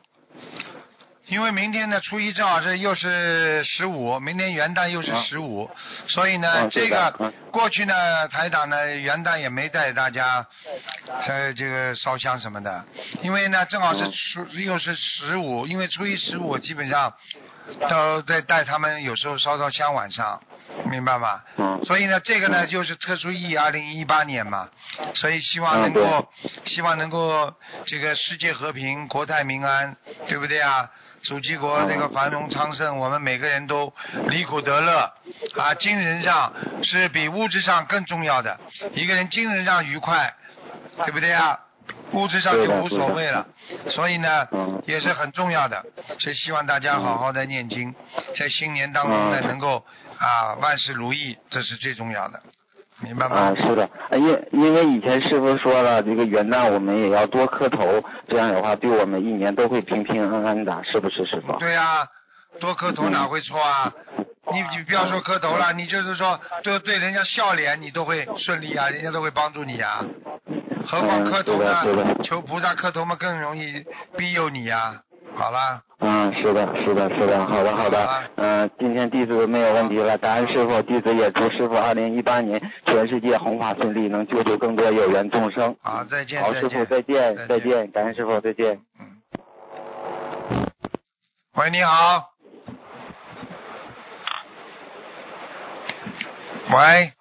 因为明天呢，初一正好是又是十五，明天元旦又是啊。十五，所以呢，嗯这个过去呢，台长呢元旦也没带大家在这个烧香什么的，因为呢正好是嗯。初又是十五，因为初一十五基本上都在带他们有时候烧烧香晚上，明白吗？嗯，所以呢，这个呢嗯就是特殊意义，二零一八年嘛，所以希望嗯能够，希望能够这个世界和平，国泰民安，对不对啊？主机国这个繁荣昌盛，我们每个人都离苦得乐啊！精神上是比物质上更重要的，一个人精神上愉快，对不对啊？物质上就无所谓了，所以呢嗯，也是很重要的。所以希望大家好好的念经，在新年当中呢，嗯能够啊万事如意，这是最重要的，明白吗啊，？是的，呃因因为以前师傅说了，这个元旦我们也要多磕头，这样的话对我们一年都会平平安安的，是不是师傅？对呀、多磕头哪会错啊？你你不要说磕头了，你就是说对对人家笑脸，你都会顺利啊，人家都会帮助你啊。何况磕头呢求菩萨磕头嘛，更容易庇佑你呀、好了，嗯，是的，是的，是的，好的，好的嗯、今天弟子没有问题了，感恩师傅，弟子也祝师傅二零一八年全世界弘法顺利，能救助更多有缘众生。好，再见，好，师傅，再见，再再。见，感恩师傅再见。嗯。喂，你好。喂，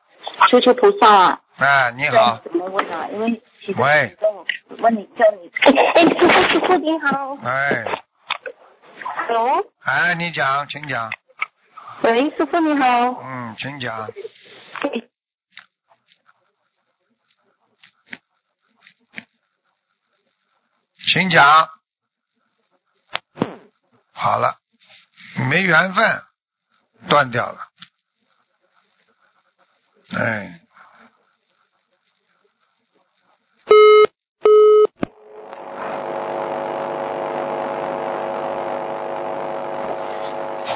求求菩萨啊！哎，你好，怎么问啊？因为喂问你叫你，哎，师傅师傅你好哎，，Hello，哎，你讲，请讲，喂，师傅你好，嗯，请讲，请讲。好了，没缘分，断掉了。哎，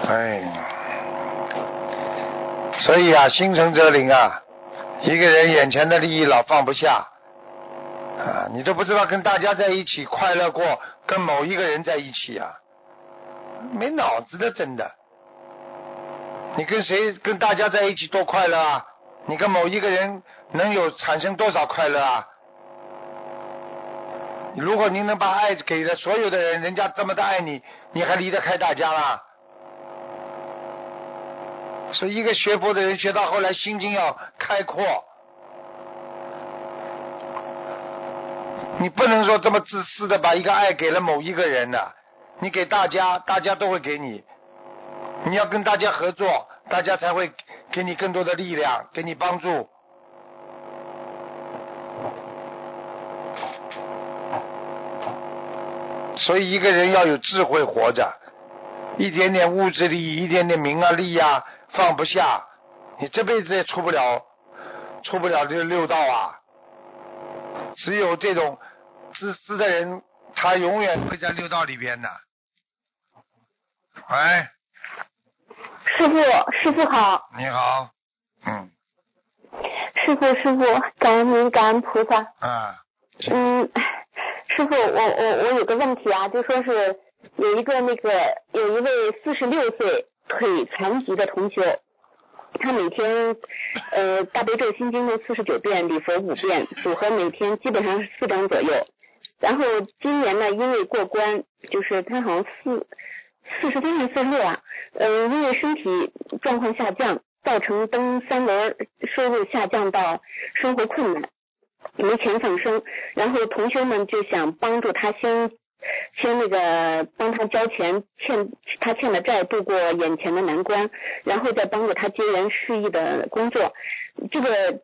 哎，所以啊，心诚则灵啊，一个人眼前的利益老放不下啊，你都不知道跟大家在一起快乐过，跟某一个人在一起啊，没脑子的，真的。你跟谁跟大家在一起多快乐啊？你跟某一个人能有产生多少快乐啊？如果您能把爱给了所有的人，人家这么的爱你，你还离得开大家啦？所以，一个学佛的人学到后来，心境要开阔。你不能说这么自私的把一个爱给了某一个人的，你给大家，大家都会给你。你要跟大家合作，大家才会给你更多的力量，给你帮助。所以，一个人要有智慧活着，一点点物质利益，一点点名啊利啊。放不下，你这辈子也出不了，出不了这六道啊！只有这种自私的人，他永远会在六道里边的。喂，师傅，师傅好。你好，嗯。师傅，师傅，感恩您，感恩菩萨。啊。嗯，师傅，我我我有个问题啊，就说是有一个那个有一位四十六岁。腿残疾的同学，他每天呃大悲咒心经都四十九遍，礼佛五遍，组合每天基本上是四张左右。然后今年呢，因为过关，就是他好像四四十三还是四十六啊？嗯，因为身体状况下降，造成蹬三轮收入下降到生活困难，没钱放生。然后同学们就想帮助他先。先那个帮他交钱，欠他欠的债，度过眼前的难关，然后再帮助他接人事宜的工作。这个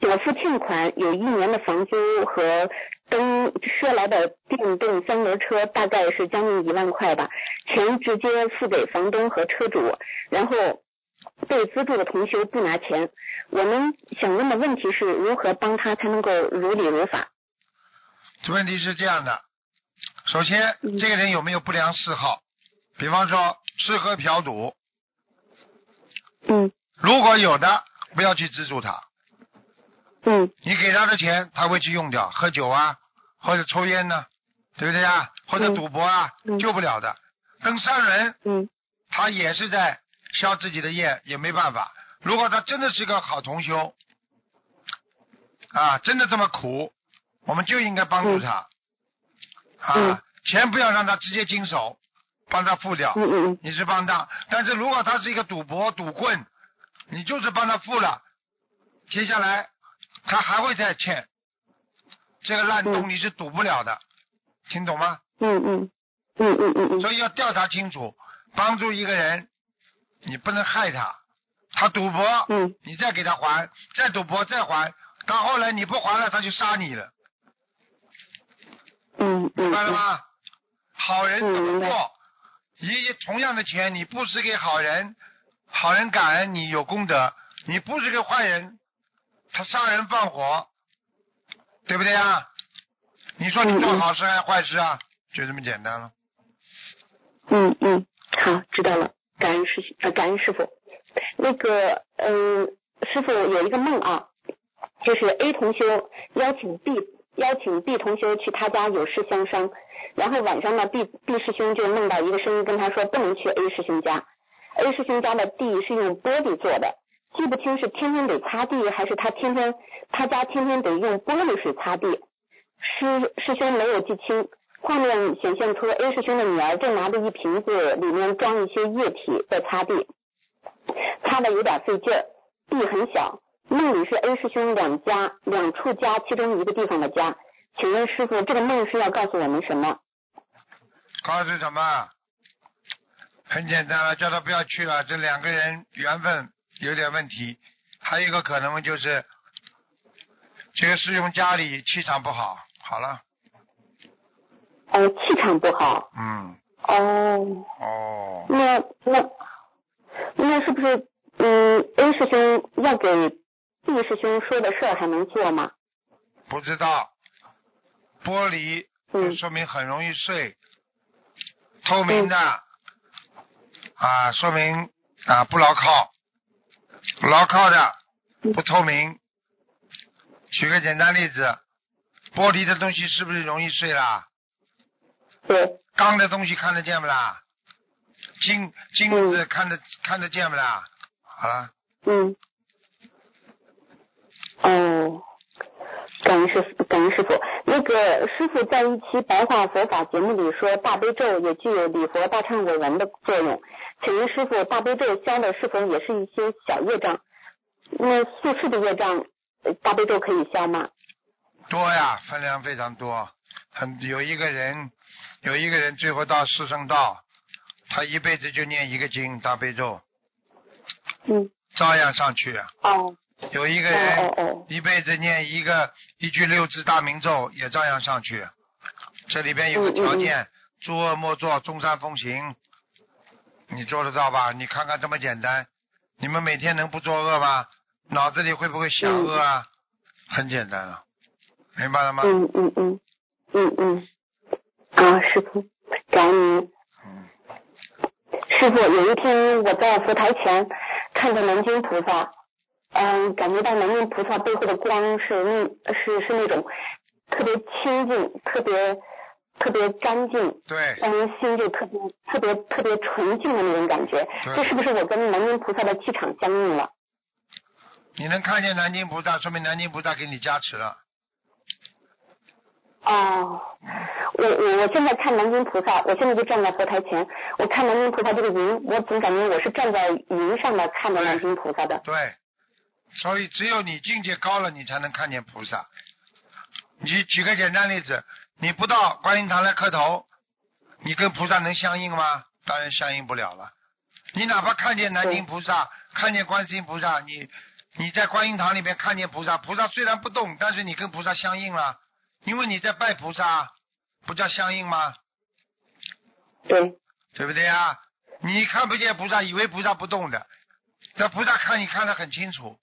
缴付欠款有一年的房租和登赊来的电动三轮车，大概是将近一万块吧。钱直接付给房东和车主，然后被资助的同学不拿钱。我们想问的问题是如何帮他才能够如理如法？问题是这样的。首先，这个人有没有不良嗜好？比方说吃喝嫖赌。嗯。如果有的，不要去资助他。嗯。你给他的钱，他会去用掉，喝酒啊，或者抽烟呢，对不对啊？或者赌博啊，救不了的。登山人，嗯，他也是在消自己的业，也没办法。如果他真的是个好同修，啊，真的这么苦，我们就应该帮助他。啊，钱不要让他直接经手，帮他付掉。嗯嗯你是帮他，但是如果他是一个赌博赌棍，你就是帮他付了，接下来他还会再欠，这个烂洞你是堵不了的，听懂吗？嗯嗯嗯嗯嗯嗯。所以要调查清楚，帮助一个人，你不能害他，他赌博，嗯，你再给他还，再赌博再还，到后来你不还了，他就杀你了。嗯明白了吗？好人怎么做？一同样的钱，你布施给好人，好人感恩你有功德；你布施给坏人，他杀人放火，对不对啊？你说你做好事还是坏事啊？就这么简单了。嗯嗯，好，知道了。感恩师呃，感恩师傅。那个嗯，师傅有一个梦啊，就是 A 同修邀请 B。邀请 B 同学去他家有事相商，然后晚上呢，B B 师兄就梦到一个声音跟他说不能去 A 师兄家，A 师兄家的地是用玻璃做的，记不清是天天得擦地还是他天天他家天天得用玻璃水擦地，师师兄没有记清，画面显现出 A 师兄的女儿正拿着一瓶子里面装一些液体在擦地，擦的有点费劲儿，地很小。梦里是 A 师兄两家两处家其中一个地方的家，请问师傅，这个梦是要告诉我们什么？告诉什么？很简单了，叫他不要去了。这两个人缘分有点问题，还有一个可能就是这个师兄家里气场不好。好了。哦，气场不好。嗯。哦。哦。那那那是不是嗯 A 师兄要给？易师兄说的事儿还能做吗？不知道，玻璃嗯，说明很容易碎，透明的啊，说明啊不牢靠，牢靠的不透明。举个简单例子，玻璃的东西是不是容易碎啦？对，钢的东西看得见不啦？金金子看得看得见不啦？好了，嗯，哦，感恩师傅，感恩师傅。那个师傅在一期白话佛法节目里说，大悲咒也具有礼佛大忏悔文的作用。请问师傅，大悲咒消的是否也是一些小业障？那宿世的业障，呃大悲咒可以消吗？多呀，分量非常多。很有一个人，有一个人最后到四圣道，他一辈子就念一个经大悲咒，嗯，照样上去啊。哦，有一个哦人哦哦，一辈子念一个一句六字大明咒，也照样上去。这里边有个条件，诸恶莫作，众善奉行。你做得到吧？你看看这么简单，你们每天能不作恶吗？脑子里会不会想恶啊？很简单了，明白了吗？嗯嗯嗯嗯嗯，啊，师傅，感恩您。嗯师傅，有一天我在佛台前看着南京菩萨，嗯，感觉到南京菩萨背后的光是那是是那种特别清净、特别特别干净，对，让人心就特别特别特别纯净的那种感觉。这是不是我跟南京菩萨的气场相应了？你能看见南京菩萨，说明南京菩萨给你加持了。哦，我我我现在看南京菩萨，我现在就站在佛台前，我看南京菩萨这个云，我总感觉我是站在云上面看着南京菩萨的。对，所以只有你境界高了，你才能看见菩萨。你举个简单例子，你不到观音堂来磕头，你跟菩萨能相应吗？当然相应不了了。你哪怕看见南京菩萨，看见观世音菩萨，你你在观音堂里面看见菩萨，菩萨虽然不动，但是你跟菩萨相应了，因为你在拜菩萨，不叫相应吗？对，对不对啊？你看不见菩萨，以为菩萨不动的，这菩萨看你看得很清楚，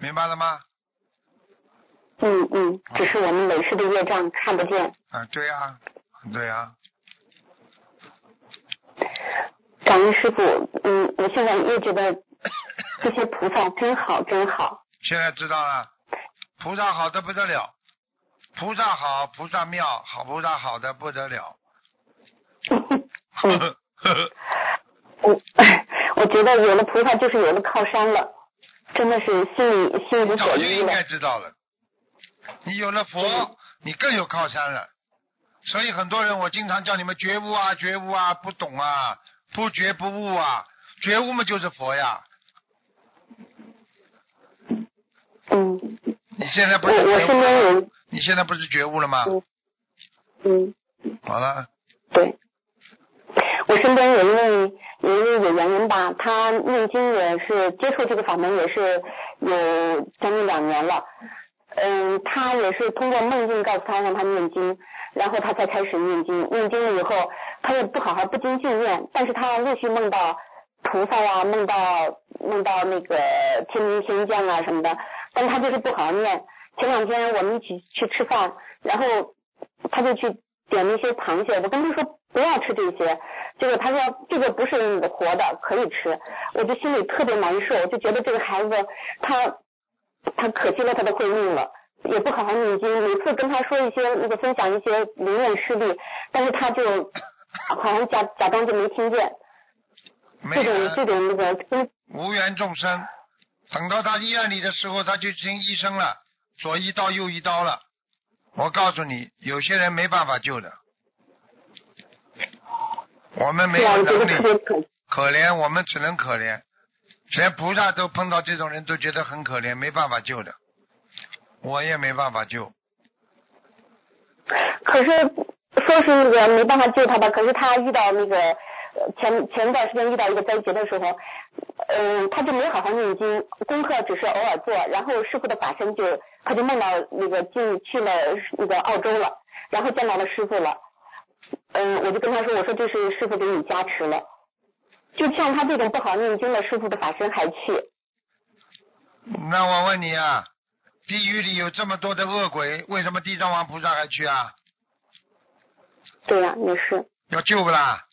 明白了吗？嗯嗯，只是我们累世的业障看不见。啊，对呀、对呀、感恩师傅，嗯，我现在也觉得这些菩萨真好真好。现在知道了，菩萨好的不得了，菩萨好，菩萨妙，好菩萨好的不得了。呵 嗯呵呵呵，我 我觉得有了菩萨就是有了靠山了，真的是心里心里你早就应该。知道了，你有了佛，你更有靠山了。所以很多人，我经常叫你们觉悟啊，觉悟啊，不懂啊，不觉不悟啊，觉悟嘛就是佛呀。嗯你现在不我我是觉悟身边有了吗？你现在不是觉悟了吗？嗯嗯，好了，对。我身边有一位有一位有缘人吧，他念经也是接触这个法门也是有将近两年了。嗯，他也是通过梦境告诉他让他念经，然后他才开始念经。念经了以后，他也不好好不精进念，但是他陆续梦到菩萨呀，梦到梦到那个天兵天将啊什么的，但他就是不好好念。前两天我们一起去吃饭，然后他就去点那些螃蟹，我跟他说不要吃这些，结果他说这个不是活的，可以吃，我就心里特别难受，我就觉得这个孩子他他可惜了他的慧命了。也不好好念经，每次跟他说一些那个分享一些灵验事例，但是他就好像假假装就没听见，没这种这种那个跟无缘众生，等到他医院里的时候，他就听医生了，左一刀右一刀了。我告诉你，有些人没办法救的，我们没有能力，可可怜我们只能可怜，连菩萨都碰到这种人都觉得很可怜，没办法救的，我也没办法救。可是说是那个没办法救他吧，可是他遇到那个呃前前段时间遇到一个灾劫的时候，嗯、他就没好好念经，功课只是偶尔做，然后师傅的法身就他就梦到那个进去了那个澳洲了，然后见到了师傅了，嗯、我就跟他说，我说这是师傅给你加持了，就像他这种不好念经的师傅的法身还去，那我问你啊，地狱里有这么多的恶鬼，为什么地藏王菩萨还去啊？对呀、也是，要救不啦？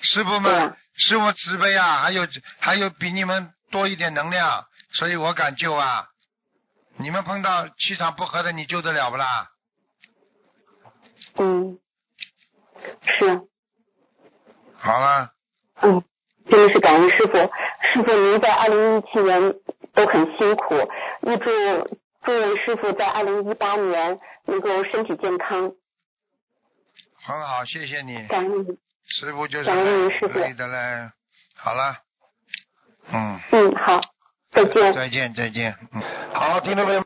师傅们啊，师傅慈悲啊，还有还有比你们多一点能量，所以我敢救啊。你们碰到气场不合的，你救得了不啦？嗯，是，好了，嗯，真的是感恩师傅。师傅您在二零一七年都很辛苦，预祝祝愿师傅在二零一八年能够身体健康，很好，谢谢你，感恩您。师傅就是感恩您师傅可以的嘞。好了，嗯，嗯，好，再见。再见再见，嗯，好，听众朋友们。